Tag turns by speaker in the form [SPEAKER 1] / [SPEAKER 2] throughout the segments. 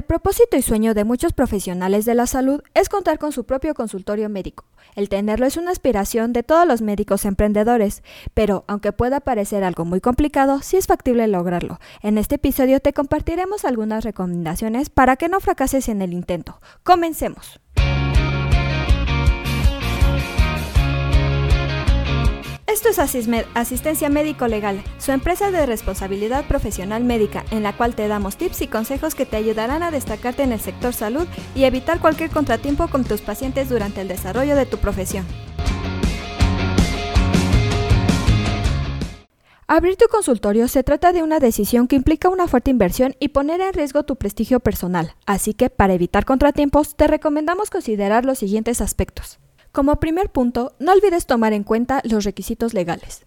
[SPEAKER 1] El propósito y sueño de muchos profesionales de la salud es contar con su propio consultorio médico. El tenerlo es una aspiración de todos los médicos emprendedores, pero aunque pueda parecer algo muy complicado, sí es factible lograrlo. En este episodio te compartiremos algunas recomendaciones para que no fracases en el intento. Comencemos. Es Asistencia Médico Legal, su empresa de responsabilidad profesional médica, en la cual te damos tips y consejos que te ayudarán a destacarte en el sector salud y evitar cualquier contratiempo con tus pacientes durante el desarrollo de tu profesión. Abrir tu consultorio se trata de una decisión que implica una fuerte inversión y poner en riesgo tu prestigio personal, así que para evitar contratiempos te recomendamos considerar los siguientes aspectos. Como primer punto, no olvides tomar en cuenta los requisitos legales.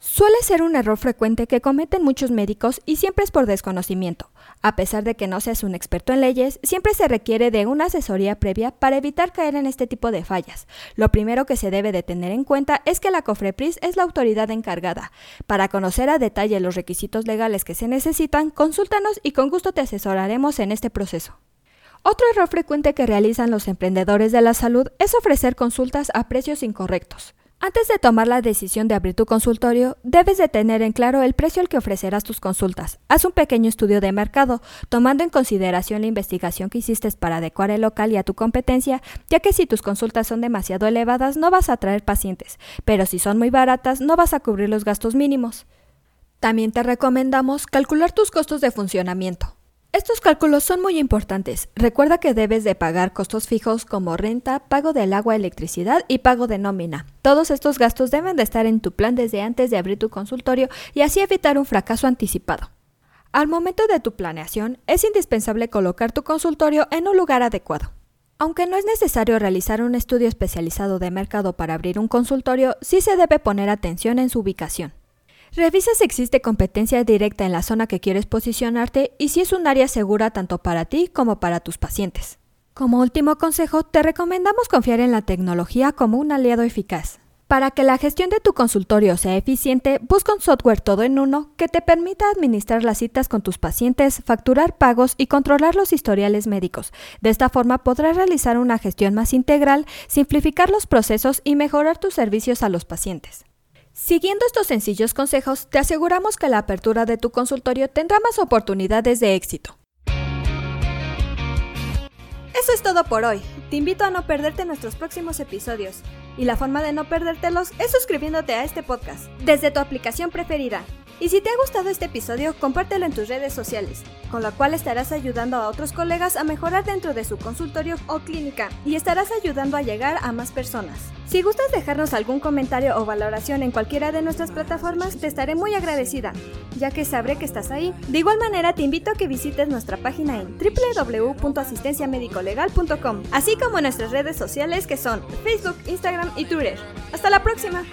[SPEAKER 1] Suele ser un error frecuente que cometen muchos médicos y siempre es por desconocimiento. A pesar de que no seas un experto en leyes, siempre se requiere de una asesoría previa para evitar caer en este tipo de fallas. Lo primero que se debe de tener en cuenta es que la COFREPRIS es la autoridad encargada. Para conocer a detalle los requisitos legales que se necesitan, consúltanos y con gusto te asesoraremos en este proceso. Otro error frecuente que realizan los emprendedores de la salud es ofrecer consultas a precios incorrectos. Antes de tomar la decisión de abrir tu consultorio, debes de tener en claro el precio al que ofrecerás tus consultas. Haz un pequeño estudio de mercado, tomando en consideración la investigación que hiciste para adecuar el local y a tu competencia, ya que si tus consultas son demasiado elevadas no vas a atraer pacientes, pero si son muy baratas no vas a cubrir los gastos mínimos. También te recomendamos calcular tus costos de funcionamiento. Estos cálculos son muy importantes. Recuerda que debes de pagar costos fijos como renta, pago del agua, electricidad y pago de nómina. Todos estos gastos deben de estar en tu plan desde antes de abrir tu consultorio y así evitar un fracaso anticipado. Al momento de tu planeación, es indispensable colocar tu consultorio en un lugar adecuado. Aunque no es necesario realizar un estudio especializado de mercado para abrir un consultorio, sí se debe poner atención en su ubicación. Revisa si existe competencia directa en la zona que quieres posicionarte y si es un área segura tanto para ti como para tus pacientes. Como último consejo, te recomendamos confiar en la tecnología como un aliado eficaz. Para que la gestión de tu consultorio sea eficiente, busca un software todo en uno que te permita administrar las citas con tus pacientes, facturar pagos y controlar los historiales médicos. De esta forma podrás realizar una gestión más integral, simplificar los procesos y mejorar tus servicios a los pacientes. Siguiendo estos sencillos consejos, te aseguramos que la apertura de tu consultorio tendrá más oportunidades de éxito. Eso es todo por hoy. Te invito a no perderte nuestros próximos episodios. Y la forma de no perdértelos es suscribiéndote a este podcast desde tu aplicación preferida. Y si te ha gustado este episodio, compártelo en tus redes sociales, con lo cual estarás ayudando a otros colegas a mejorar dentro de su consultorio o clínica y estarás ayudando a llegar a más personas. Si gustas dejarnos algún comentario o valoración en cualquiera de nuestras plataformas, te estaré muy agradecida, ya que sabré que estás ahí. De igual manera, te invito a que visites nuestra página en www.asistenciamedicolegal.com, así como nuestras redes sociales que son Facebook, Instagram y Twitter. Hasta la próxima.